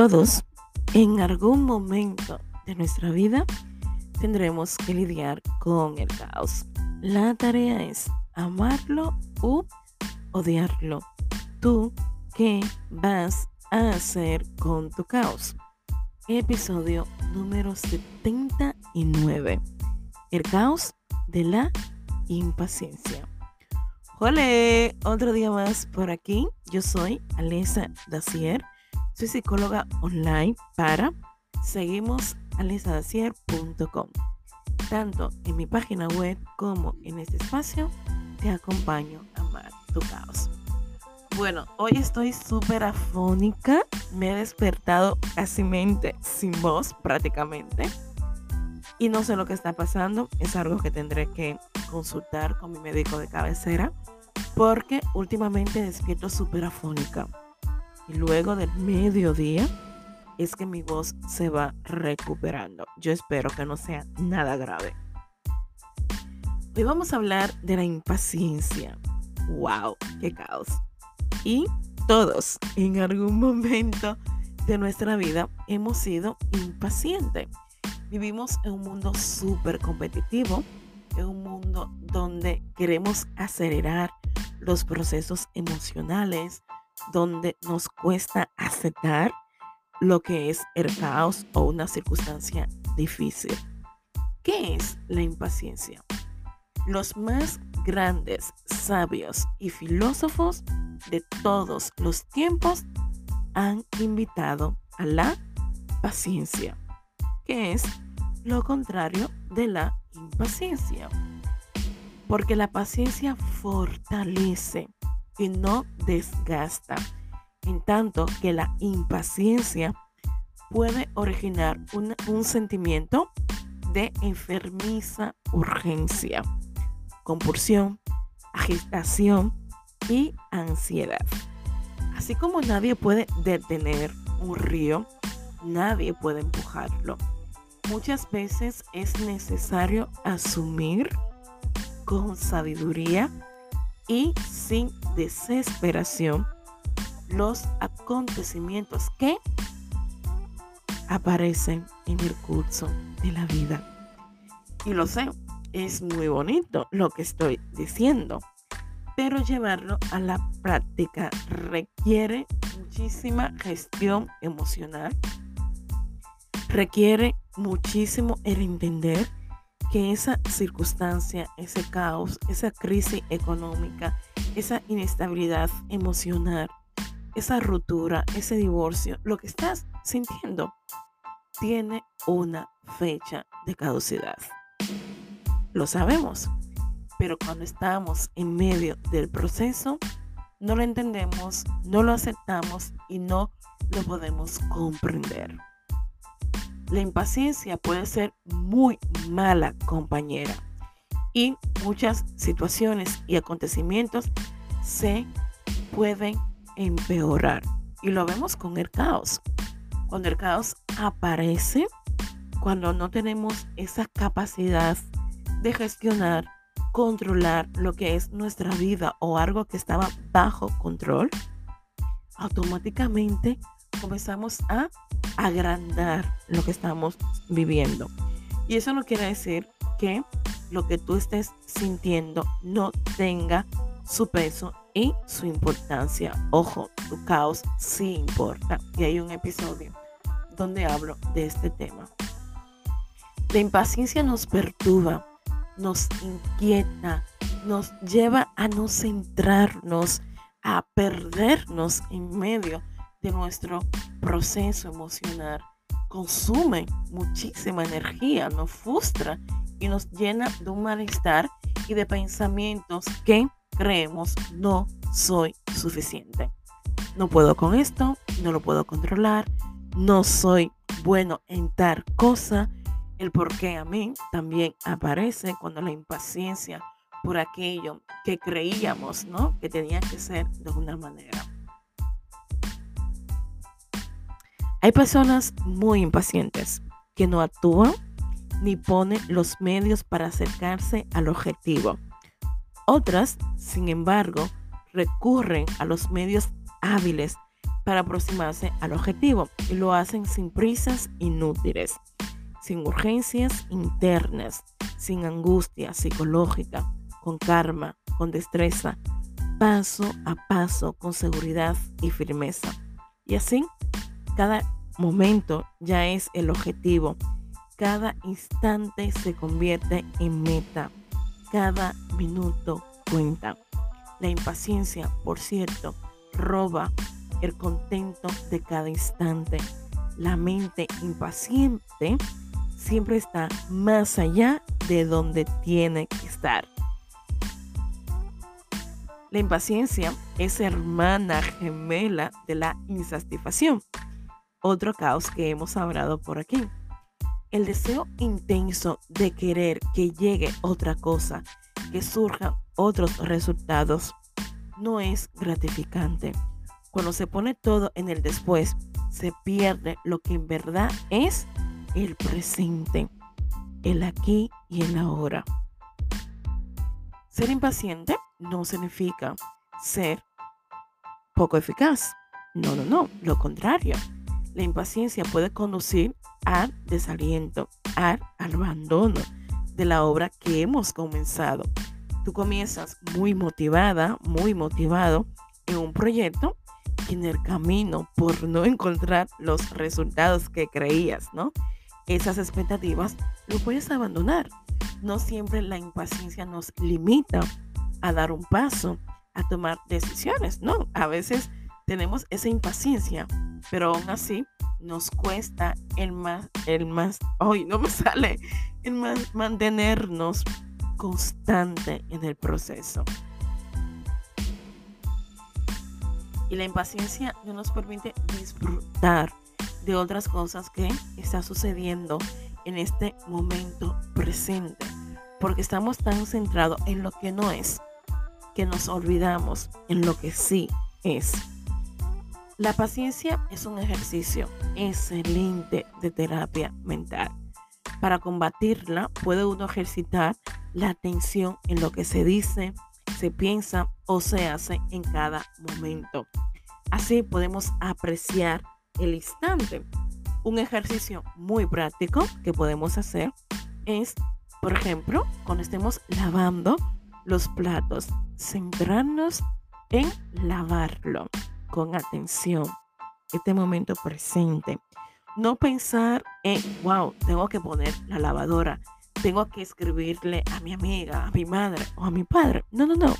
Todos, en algún momento de nuestra vida, tendremos que lidiar con el caos. La tarea es amarlo u odiarlo. ¿Tú qué vas a hacer con tu caos? Episodio número 79. El caos de la impaciencia. Hola, otro día más por aquí. Yo soy Alesa Dacier. Soy psicóloga online para seguimos alisadacier.com. Tanto en mi página web como en este espacio te acompaño a amar tu caos. Bueno, hoy estoy súper afónica. Me he despertado casi sin voz prácticamente. Y no sé lo que está pasando. Es algo que tendré que consultar con mi médico de cabecera. Porque últimamente despierto súper afónica. Y luego del mediodía es que mi voz se va recuperando. Yo espero que no sea nada grave. Hoy vamos a hablar de la impaciencia. ¡Wow! ¡Qué caos! Y todos en algún momento de nuestra vida hemos sido impacientes. Vivimos en un mundo súper competitivo, en un mundo donde queremos acelerar los procesos emocionales, donde nos cuesta aceptar lo que es el caos o una circunstancia difícil. ¿Qué es la impaciencia? Los más grandes sabios y filósofos de todos los tiempos han invitado a la paciencia, que es lo contrario de la impaciencia. Porque la paciencia fortalece y no desgasta, en tanto que la impaciencia puede originar un, un sentimiento de enfermiza urgencia, compulsión, agitación y ansiedad. Así como nadie puede detener un río, nadie puede empujarlo. Muchas veces es necesario asumir con sabiduría y sin desesperación los acontecimientos que aparecen en el curso de la vida. Y lo sé, es muy bonito lo que estoy diciendo, pero llevarlo a la práctica requiere muchísima gestión emocional, requiere muchísimo el entender que esa circunstancia, ese caos, esa crisis económica, esa inestabilidad emocional, esa ruptura, ese divorcio, lo que estás sintiendo, tiene una fecha de caducidad. Lo sabemos, pero cuando estamos en medio del proceso, no lo entendemos, no lo aceptamos y no lo podemos comprender. La impaciencia puede ser muy mala compañera y muchas situaciones y acontecimientos se pueden empeorar. Y lo vemos con el caos. Cuando el caos aparece, cuando no tenemos esa capacidad de gestionar, controlar lo que es nuestra vida o algo que estaba bajo control, automáticamente comenzamos a agrandar lo que estamos viviendo. Y eso no quiere decir que lo que tú estés sintiendo no tenga su peso y su importancia. Ojo, tu caos sí importa. Y hay un episodio donde hablo de este tema. La impaciencia nos perturba, nos inquieta, nos lleva a no centrarnos, a perdernos en medio de nuestro proceso emocional consume muchísima energía, nos frustra y nos llena de un malestar y de pensamientos que creemos no soy suficiente. No puedo con esto, no lo puedo controlar, no soy bueno en tal cosa. El por qué a mí también aparece cuando la impaciencia por aquello que creíamos, ¿no? Que tenía que ser de una manera. Hay personas muy impacientes que no actúan ni ponen los medios para acercarse al objetivo. Otras, sin embargo, recurren a los medios hábiles para aproximarse al objetivo y lo hacen sin prisas inútiles, sin urgencias internas, sin angustia psicológica, con karma, con destreza, paso a paso, con seguridad y firmeza. Y así, cada momento ya es el objetivo, cada instante se convierte en meta, cada minuto cuenta. La impaciencia, por cierto, roba el contento de cada instante. La mente impaciente siempre está más allá de donde tiene que estar. La impaciencia es hermana gemela de la insatisfacción, otro caos que hemos hablado por aquí. El deseo intenso de querer que llegue otra cosa, que surjan otros resultados, no es gratificante. Cuando se pone todo en el después, se pierde lo que en verdad es el presente, el aquí y el ahora. Ser impaciente no significa ser poco eficaz. No, no, no, lo contrario. La impaciencia puede conducir al desaliento, al abandono de la obra que hemos comenzado. Tú comienzas muy motivada, muy motivado en un proyecto y en el camino por no encontrar los resultados que creías, ¿no? Esas expectativas lo puedes abandonar. No siempre la impaciencia nos limita a dar un paso, a tomar decisiones, ¿no? A veces tenemos esa impaciencia, pero aún así nos cuesta el más, el más, hoy no me sale, el más mantenernos constante en el proceso. Y la impaciencia no nos permite disfrutar de otras cosas que está sucediendo en este momento presente, porque estamos tan centrados en lo que no es que nos olvidamos en lo que sí es. La paciencia es un ejercicio excelente de terapia mental. Para combatirla puede uno ejercitar la atención en lo que se dice, se piensa o se hace en cada momento. Así podemos apreciar el instante. Un ejercicio muy práctico que podemos hacer es, por ejemplo, cuando estemos lavando los platos, centrarnos en lavarlo con atención, este momento presente. No pensar en, wow, tengo que poner la lavadora, tengo que escribirle a mi amiga, a mi madre o a mi padre. No, no, no.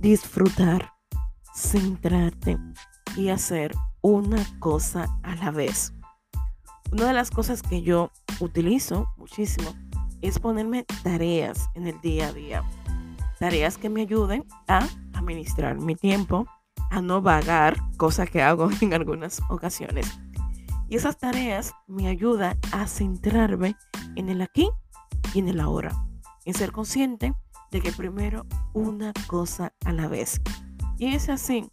Disfrutar, centrarte y hacer una cosa a la vez. Una de las cosas que yo utilizo muchísimo es ponerme tareas en el día a día tareas que me ayuden a administrar mi tiempo, a no vagar, cosa que hago en algunas ocasiones. Y esas tareas me ayudan a centrarme en el aquí y en el ahora, en ser consciente de que primero una cosa a la vez. Y es así,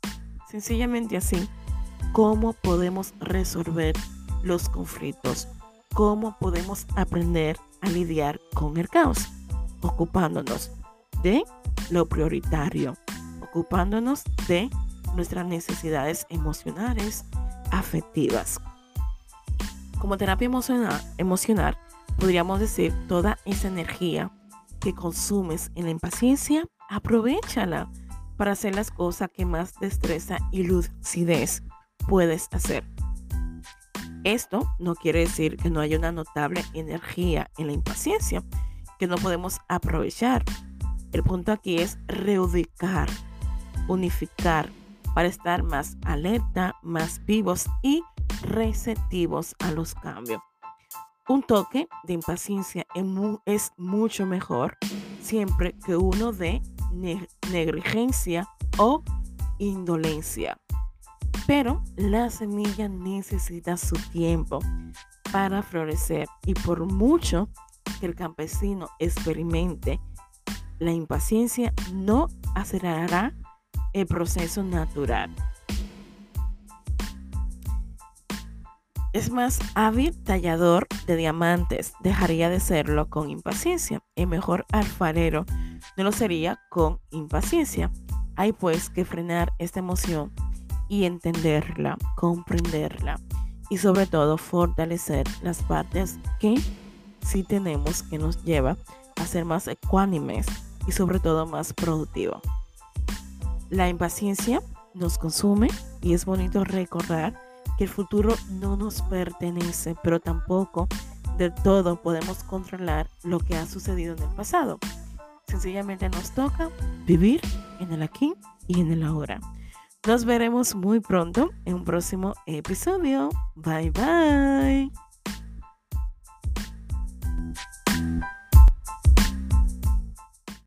sencillamente así, cómo podemos resolver los conflictos, cómo podemos aprender a lidiar con el caos, ocupándonos de lo prioritario, ocupándonos de nuestras necesidades emocionales, afectivas. Como terapia emocional, podríamos decir toda esa energía que consumes en la impaciencia, aprovechala para hacer las cosas que más destreza y lucidez puedes hacer. Esto no quiere decir que no haya una notable energía en la impaciencia que no podemos aprovechar el punto aquí es reubicar, unificar para estar más alerta, más vivos y receptivos a los cambios. Un toque de impaciencia es mucho mejor siempre que uno de negligencia o indolencia. Pero la semilla necesita su tiempo para florecer y por mucho que el campesino experimente la impaciencia no acelerará el proceso natural. Es más hábil tallador de diamantes, dejaría de serlo con impaciencia. El mejor alfarero no lo sería con impaciencia. Hay pues que frenar esta emoción y entenderla, comprenderla y sobre todo fortalecer las partes que sí tenemos que nos lleva a ser más ecuánimes y sobre todo más productivos. La impaciencia nos consume y es bonito recordar que el futuro no nos pertenece, pero tampoco de todo podemos controlar lo que ha sucedido en el pasado. Sencillamente nos toca vivir en el aquí y en el ahora. Nos veremos muy pronto en un próximo episodio. Bye bye.